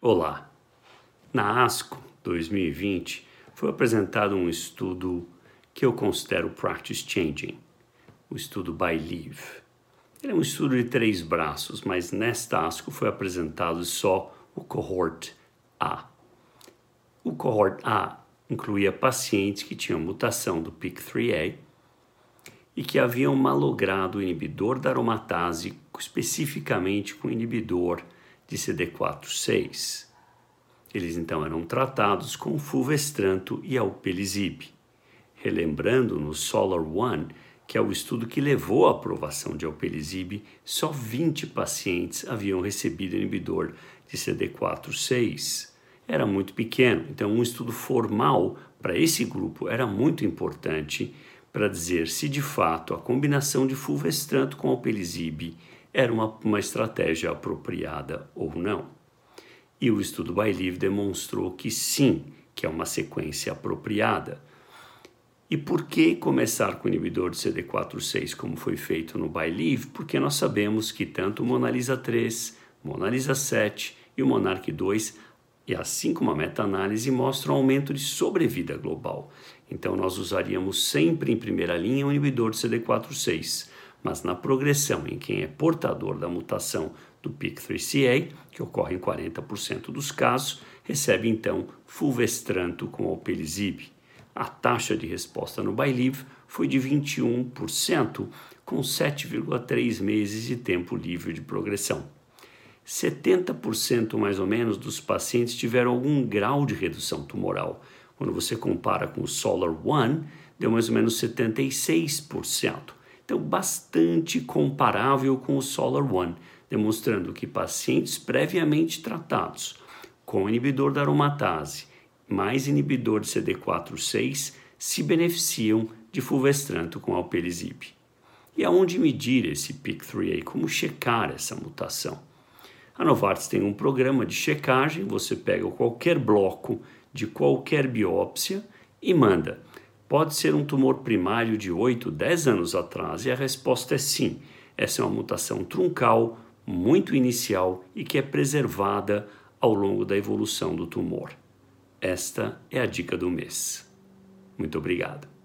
Olá! Na ASCO 2020 foi apresentado um estudo que eu considero practice changing, o estudo ByLive. Ele é um estudo de três braços, mas nesta ASCO foi apresentado só o cohort A. O cohort A incluía pacientes que tinham mutação do PIK3A e que haviam malogrado o inibidor da aromatase, especificamente com o inibidor de CD4/6. Eles então eram tratados com fulvestranto e alpelizib. Relembrando no Solar One, que é o estudo que levou à aprovação de alpelizib, só 20 pacientes haviam recebido inibidor de CD4/6. Era muito pequeno, então um estudo formal para esse grupo era muito importante para dizer se de fato a combinação de fulvestranto com alpelizib era uma, uma estratégia apropriada ou não. E o estudo Bailiv demonstrou que sim, que é uma sequência apropriada. E por que começar com o inibidor de CD4/6 como foi feito no Bailiv? Porque nós sabemos que tanto o Monalisa 3, Monalisa 7 e o Monarch 2 e assim como a meta-análise mostram aumento de sobrevida global. Então nós usaríamos sempre em primeira linha o inibidor de CD4/6 mas na progressão em quem é portador da mutação do PIK3CA, que ocorre em 40% dos casos, recebe então fulvestranto com alpelizib. A taxa de resposta no Bailiv foi de 21%, com 7,3 meses de tempo livre de progressão. 70% mais ou menos dos pacientes tiveram algum grau de redução tumoral. Quando você compara com o Solar One, deu mais ou menos 76%. Então, bastante comparável com o Solar One, demonstrando que pacientes previamente tratados com inibidor da aromatase mais inibidor de CD4/6 se beneficiam de fulvestranto com alpelizib. E aonde medir esse PIK3A? Como checar essa mutação? A Novartis tem um programa de checagem, você pega qualquer bloco de qualquer biópsia e manda Pode ser um tumor primário de 8, 10 anos atrás e a resposta é sim. Essa é uma mutação truncal, muito inicial e que é preservada ao longo da evolução do tumor. Esta é a dica do mês. Muito obrigado.